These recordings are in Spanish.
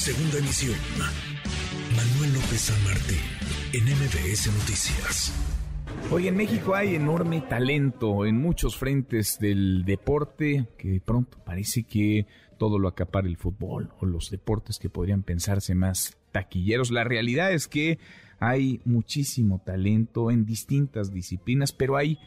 Segunda emisión. Manuel López San Martín, en MBS Noticias. Hoy en México hay enorme talento en muchos frentes del deporte que de pronto parece que todo lo acapara el fútbol o los deportes que podrían pensarse más taquilleros. La realidad es que hay muchísimo talento en distintas disciplinas, pero hay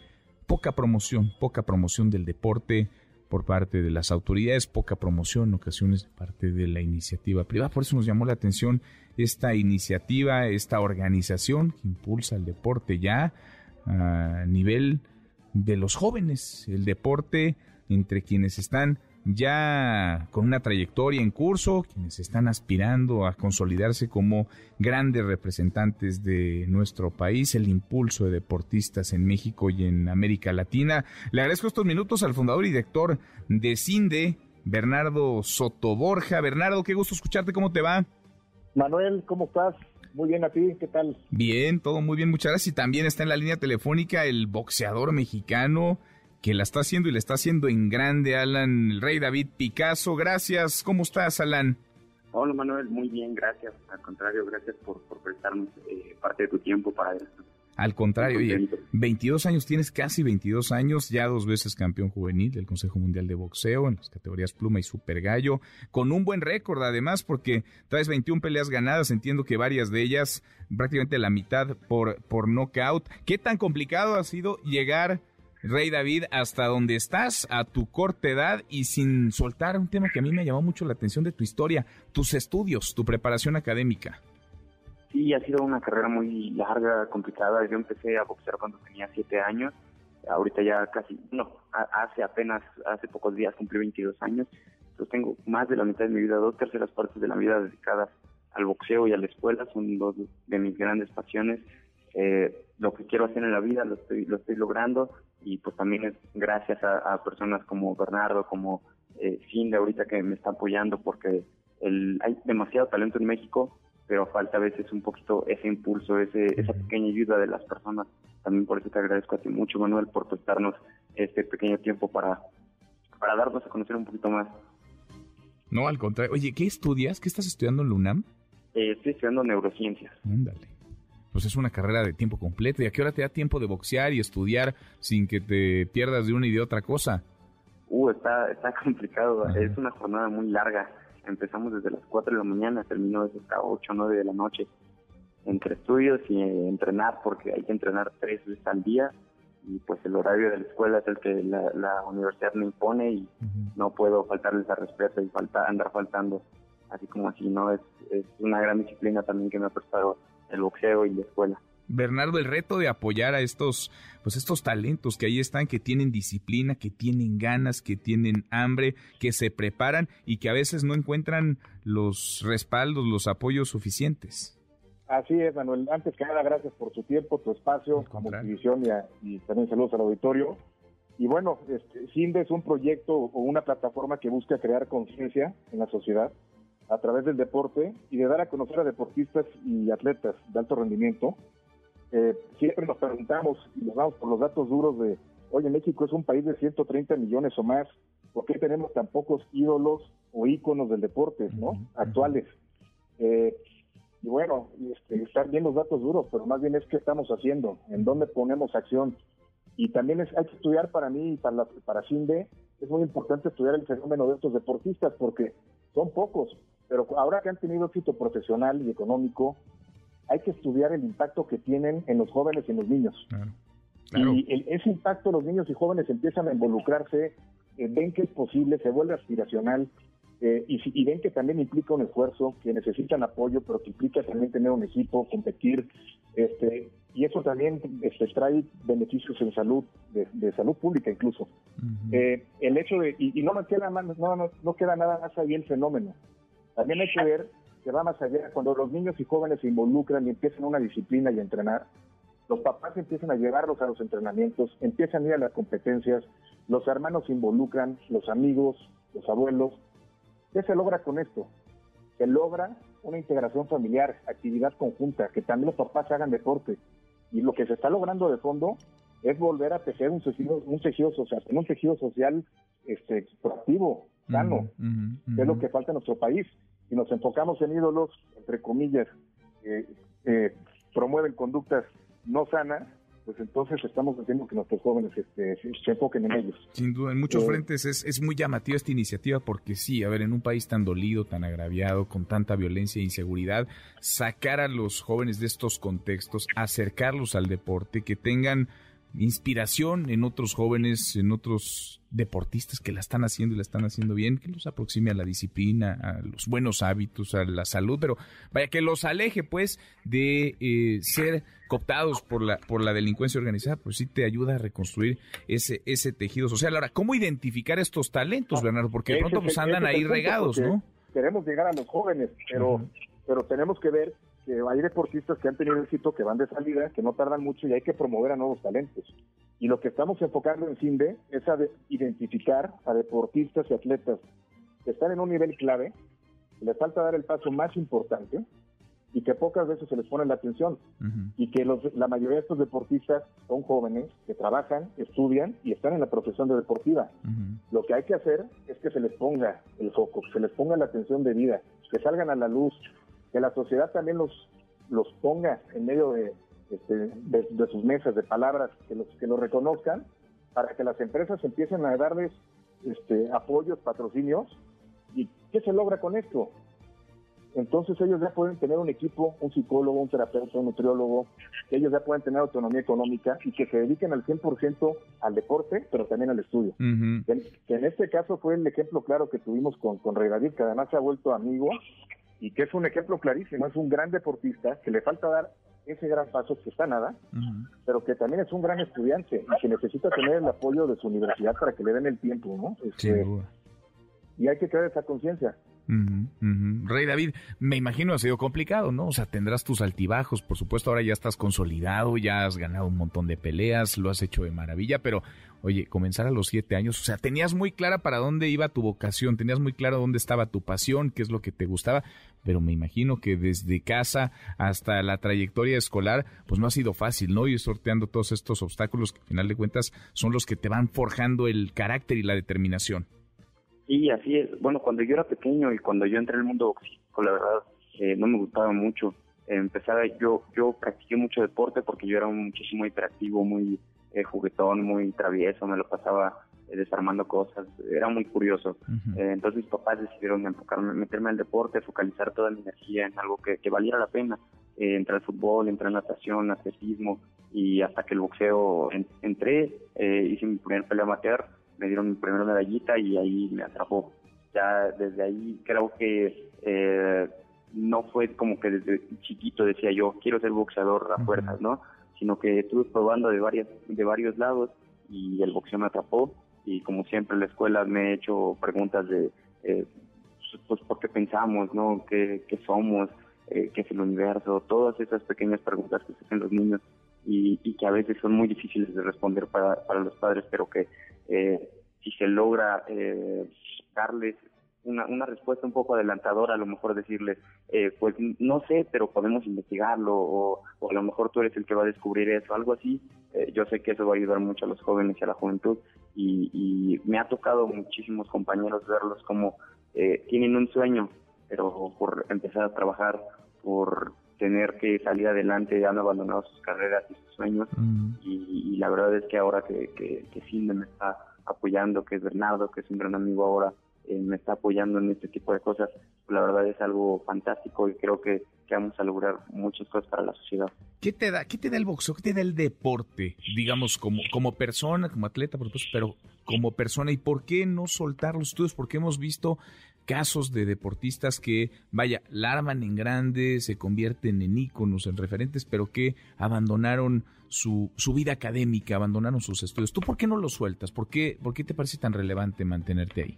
poca promoción, poca promoción del deporte por parte de las autoridades, poca promoción en ocasiones parte de la iniciativa privada. Por eso nos llamó la atención esta iniciativa, esta organización que impulsa el deporte ya a nivel de los jóvenes, el deporte entre quienes están ya con una trayectoria en curso, quienes están aspirando a consolidarse como grandes representantes de nuestro país, el impulso de deportistas en México y en América Latina. Le agradezco estos minutos al fundador y director de CINDE, Bernardo Sotoborja. Bernardo, qué gusto escucharte, ¿cómo te va? Manuel, ¿cómo estás? Muy bien a ti, ¿qué tal? Bien, todo muy bien, muchas gracias. Y también está en la línea telefónica el boxeador mexicano que la está haciendo y le está haciendo en grande, Alan, el rey David Picasso. Gracias, ¿cómo estás, Alan? Hola, Manuel, muy bien, gracias. Al contrario, gracias por, prestarnos eh, parte de tu tiempo para esto. Al contrario, oye, 22 años, tienes casi 22 años, ya dos veces campeón juvenil del Consejo Mundial de Boxeo en las categorías pluma y super gallo, con un buen récord además, porque traes 21 peleas ganadas, entiendo que varias de ellas, prácticamente la mitad por, por knockout. ¿Qué tan complicado ha sido llegar Rey David, hasta donde estás, a tu corta edad y sin soltar un tema que a mí me llamó mucho la atención de tu historia, tus estudios, tu preparación académica. Sí, ha sido una carrera muy larga, complicada. Yo empecé a boxear cuando tenía siete años. Ahorita ya casi, no, hace apenas, hace pocos días cumplí 22 años. Entonces tengo más de la mitad de mi vida, dos terceras partes de la vida dedicadas al boxeo y a la escuela. Son dos de mis grandes pasiones. Eh, lo que quiero hacer en la vida lo estoy, lo estoy logrando y pues también es gracias a, personas como Bernardo, como eh, Cindy ahorita que me está apoyando porque el, hay demasiado talento en México, pero falta a veces un poquito ese impulso, ese, esa pequeña ayuda de las personas. También por eso te agradezco a ti mucho, Manuel, por prestarnos este pequeño tiempo para, para darnos a conocer un poquito más. No, al contrario. Oye, ¿qué estudias? ¿Qué estás estudiando en la UNAM? Eh, estoy estudiando neurociencias. Ándale pues es una carrera de tiempo completo. ¿Y a qué hora te da tiempo de boxear y estudiar sin que te pierdas de una y de otra cosa? Uh, está, está complicado. Es una jornada muy larga. Empezamos desde las 4 de la mañana, terminó desde las 8 o 9 de la noche. Entre estudios y entrenar, porque hay que entrenar tres veces al día. Y pues el horario de la escuela es el que la, universidad me impone y no puedo faltarles a respeto y falta, andar faltando así como así, ¿no? Es, es una gran disciplina también que me ha prestado el boxeo y la escuela. Bernardo, el reto de apoyar a estos, pues estos talentos que ahí están, que tienen disciplina, que tienen ganas, que tienen hambre, que se preparan y que a veces no encuentran los respaldos, los apoyos suficientes. Así es, Manuel. Antes que nada, gracias por tu tiempo, tu espacio, como televisión y, también saludos al auditorio. Y bueno, este, CINDE es un proyecto o una plataforma que busca crear conciencia en la sociedad a través del deporte y de dar a conocer a deportistas y atletas de alto rendimiento. Eh, siempre nos preguntamos y nos vamos por los datos duros de, oye, México es un país de 130 millones o más, ¿por qué tenemos tan pocos ídolos o íconos del deporte, ¿no? Actuales. Eh, y bueno, este, están bien los datos duros, pero más bien es qué estamos haciendo, en dónde ponemos acción. Y también es, hay que estudiar para mí y para, para CINDE, es muy importante estudiar el fenómeno de estos deportistas porque son pocos, pero ahora que han tenido éxito profesional y económico, hay que estudiar el impacto que tienen en los jóvenes y en los niños. Y ese impacto los niños y jóvenes empiezan a involucrarse, eh, ven que es posible, se vuelve aspiracional eh, y, ven que también implica un esfuerzo, que necesitan apoyo, pero que implica también tener un equipo, competir, este, y eso también este, trae beneficios en salud, de, salud pública incluso. Eh, el hecho de, y, no, me queda más, no, no, no queda nada más ahí el fenómeno, también hay que ver que va más allá, cuando los niños y jóvenes se involucran y empiezan una disciplina y a entrenar, los papás empiezan a llevarlos a los entrenamientos, empiezan a ir a las competencias, los hermanos se involucran, los amigos, los abuelos. ¿Qué se logra con esto? Se logra una integración familiar, actividad conjunta, que también los papás hagan deporte. Y lo que se está logrando de fondo es volver a tejer un tejido, un tejido social, un tejido social este, proactivo, sano, que es lo que falta en nuestro país. Si nos enfocamos en ídolos, entre comillas, que eh, promueven conductas no sanas, pues entonces estamos haciendo que nuestros jóvenes este, se enfoquen en ellos. Sin duda, en muchos eh, frentes es, es, muy llamativa esta iniciativa porque sí, a ver, en un país tan dolido, tan agraviado, con tanta violencia e inseguridad, sacar a los jóvenes de estos contextos, acercarlos al deporte, que tengan inspiración en otros jóvenes, en otros deportistas que la están haciendo y la están haciendo bien, que los aproxime a la disciplina, a los buenos hábitos, a la salud, pero vaya que los aleje pues de eh, ser cooptados por la por la delincuencia organizada, pues sí te ayuda a reconstruir ese ese tejido social. Ahora, ¿cómo identificar estos talentos, ah, Bernardo? Porque de pronto pues andan ahí regados, ¿no? Queremos llegar a los jóvenes, pero pero tenemos que ver que hay deportistas que han tenido éxito, que van de salida, que no tardan mucho y hay que promover a nuevos talentos. Y lo que estamos enfocando en CINDE es a identificar a deportistas y atletas que están en un nivel clave, que les falta dar el paso más importante y que pocas veces se les pone la atención. Y que los, la mayoría de estos deportistas son jóvenes que trabajan, estudian y están en la profesión de deportiva. Lo que hay que hacer es que se les ponga el foco, que se les ponga la atención de vida, que salgan a la luz, que la sociedad también los, los ponga en medio este, de, de, sus mesas de palabras, que los, que los reconozcan, para que las empresas empiecen a darles este, apoyos, patrocinios. ¿Y qué se logra con esto? Entonces ellos ya pueden tener un equipo, un psicólogo, un terapeuta, un nutriólogo, que ellos ya pueden tener autonomía económica y que se dediquen al 100% al deporte, pero también al estudio. que, en este caso fue el ejemplo claro que tuvimos con, con Rey David, que además se ha vuelto amigo y que es un ejemplo clarísimo, es un gran deportista que le falta dar ese gran paso que está nada, pero que también es un gran estudiante y que necesita tener el apoyo de su universidad para que le den el tiempo, ¿no? Este, y hay que crear esa conciencia. Rey David, me imagino ha sido complicado, ¿no? O sea, tendrás tus altibajos, por supuesto, ahora ya estás consolidado, ya has ganado un montón de peleas, lo has hecho de maravilla, pero oye, comenzar a los siete años, o sea, tenías muy clara para dónde iba tu vocación, tenías muy claro dónde estaba tu pasión, qué es lo que te gustaba, pero me imagino que desde casa hasta la trayectoria escolar, pues no ha sido fácil, ¿no? Ir sorteando todos estos obstáculos que al final de cuentas son los que te van forjando el carácter y la determinación. Sí, así es. Bueno, cuando yo era pequeño y cuando yo entré en el mundo boxístico, la verdad, eh, no me gustaba mucho. empezaba, yo, yo practiqué mucho deporte porque yo era muchísimo hiperactivo, muy eh, juguetón, muy travieso, me lo pasaba eh, desarmando cosas, era muy curioso. entonces mis papás decidieron enfocarme, meterme al deporte, focalizar toda mi energía en algo que, que valiera la pena. entrar al fútbol, entrar en natación, atletismo y hasta que el boxeo entré, hice mi primer pelea amateur me dieron mi primera medallita y ahí me atrapó. Ya desde ahí creo que eh, no fue como que desde chiquito decía yo, quiero ser boxeador a fuerzas, ¿no? Sino que estuve probando de, varias, de varios lados y el boxeo me atrapó y como siempre en la escuela me he hecho preguntas de, eh, pues, ¿por qué pensamos, no? ¿Qué, qué somos? Eh, ¿Qué es el universo? Todas esas pequeñas preguntas que se hacen los niños y, y, que a veces son muy difíciles de responder para, para los padres, pero que eh, si se logra eh, darles una, una respuesta un poco adelantadora, a lo mejor decirles, eh, pues no sé, pero podemos investigarlo, o, a lo mejor tú eres el que va a descubrir eso, algo así. Eh, yo sé que eso va a ayudar mucho a los jóvenes y a la juventud, y, y me ha tocado muchísimos compañeros verlos como eh, tienen un sueño, pero por empezar a trabajar, por tener que salir adelante, han abandonado sus carreras y sus sueños, y, la verdad es que ahora que, que, que me está apoyando, que es Bernardo, que es un gran amigo ahora, eh, me está apoyando en este tipo de cosas, la verdad es algo fantástico y creo que, vamos a lograr muchas cosas para la sociedad. ¿Qué te da, qué te da el boxeo? ¿Qué te da el deporte? Digamos, como, como persona, como atleta, por supuesto, pero como persona. ¿Y por qué no soltar los estudios? Porque hemos visto casos de deportistas que, vaya, la arman en grande, se convierten en íconos, en referentes, pero que abandonaron su, su vida académica, abandonaron sus estudios. ¿Tú por qué no lo sueltas? ¿Por qué, por qué te parece tan relevante mantenerte ahí?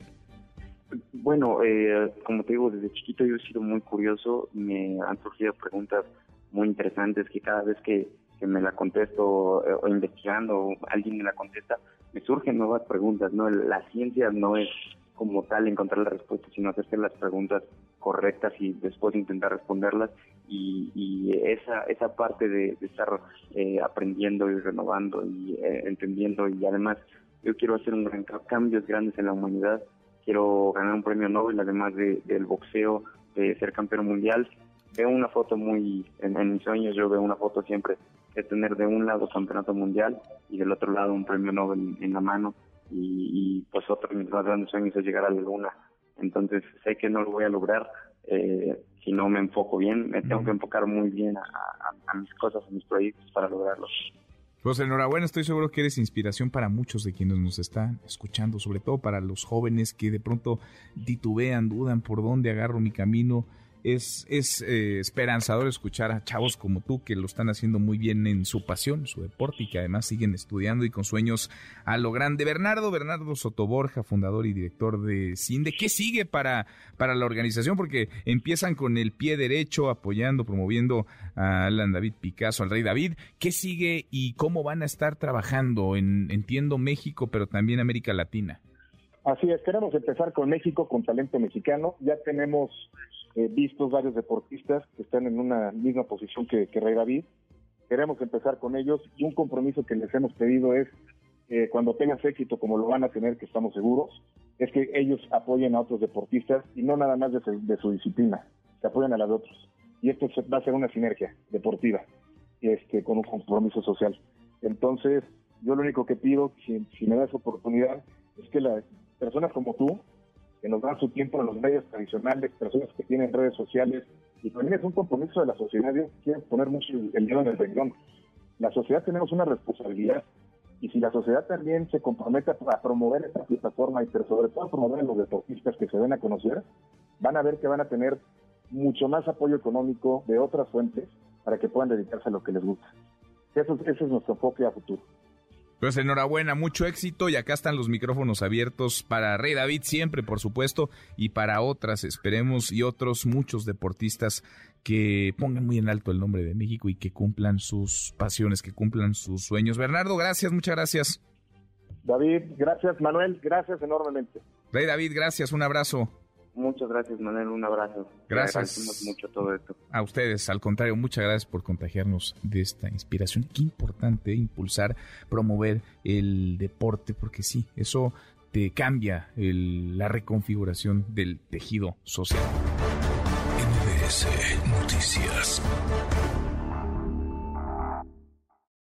Bueno, eh, como te digo, desde chiquito yo he sido muy curioso, me han surgido preguntas muy interesantes que cada vez que, me la contesto eh, o investigando o alguien me la contesta, me surgen nuevas preguntas, ¿no? La ciencia no es como tal encontrar la respuesta, sino hacerse las preguntas correctas y después intentar responderlas. Y, esa, esa parte de, estar eh, aprendiendo y renovando y eh, entendiendo y además yo quiero hacer un gran cambios grandes en la humanidad. Quiero ganar un premio Nobel, además de, del boxeo, de ser campeón mundial. Veo una foto muy, en, mis sueños yo veo una foto siempre de tener de un lado campeonato mundial y del otro lado un premio Nobel en la mano y, pues otro de mis más grandes sueños es llegar a la luna. Entonces sé que no lo voy a lograr eh, si no me enfoco bien, me tengo que enfocar muy bien a, a mis cosas, a mis proyectos para lograrlos. Pues enhorabuena, estoy seguro que eres inspiración para muchos de quienes nos están escuchando, sobre todo para los jóvenes que de pronto titubean, dudan por dónde agarro mi camino es, es eh, esperanzador escuchar a chavos como tú que lo están haciendo muy bien en su pasión, su deporte y que además siguen estudiando y con sueños a lo grande. Bernardo, Bernardo Sotoborja, fundador y director de CINDE, ¿qué sigue para, para la organización? Porque empiezan con el pie derecho, apoyando, promoviendo a Alan David Picasso, al Rey David. ¿Qué sigue y cómo van a estar trabajando en, entiendo, México, pero también América Latina? Así es, queremos empezar con México, con talento mexicano. Ya tenemos eh, vistos varios deportistas que están en una misma posición que, que Rey David. Queremos empezar con ellos y un compromiso que les hemos pedido es, eh, cuando tengas éxito, como lo van a tener, que estamos seguros, es que ellos apoyen a otros deportistas y no nada más de su, disciplina, se apoyan a las de otros. Y esto va a ser una sinergia deportiva este, con un compromiso social. Entonces, yo lo único que pido, si, si me das oportunidad, es que la, personas como tú, que nos dan su tiempo en los medios tradicionales, personas que tienen redes sociales, y también es un compromiso de la sociedad, yo quiero poner mucho el dedo en el renglón. La sociedad tenemos una responsabilidad, y si la sociedad también se compromete a promover esta plataforma, y sobre todo a promover a los deportistas que se den a conocer, van a ver que van a tener mucho más apoyo económico de otras fuentes para que puedan dedicarse a lo que les gusta. Eso, ese es nuestro enfoque a futuro. Pues enhorabuena, mucho éxito y acá están los micrófonos abiertos para Rey David siempre, por supuesto, y para otras, esperemos, y otros muchos deportistas que pongan muy en alto el nombre de México y que cumplan sus pasiones, que cumplan sus sueños. Bernardo, gracias, muchas gracias. David, gracias. Manuel, gracias enormemente. Rey David, gracias, un abrazo. Muchas gracias, Manuel. Un abrazo. Gracias. mucho todo esto. A ustedes, al contrario, muchas gracias por contagiarnos de esta inspiración. Qué importante impulsar, promover el deporte, porque sí, eso te cambia la reconfiguración del tejido social. NBS Noticias.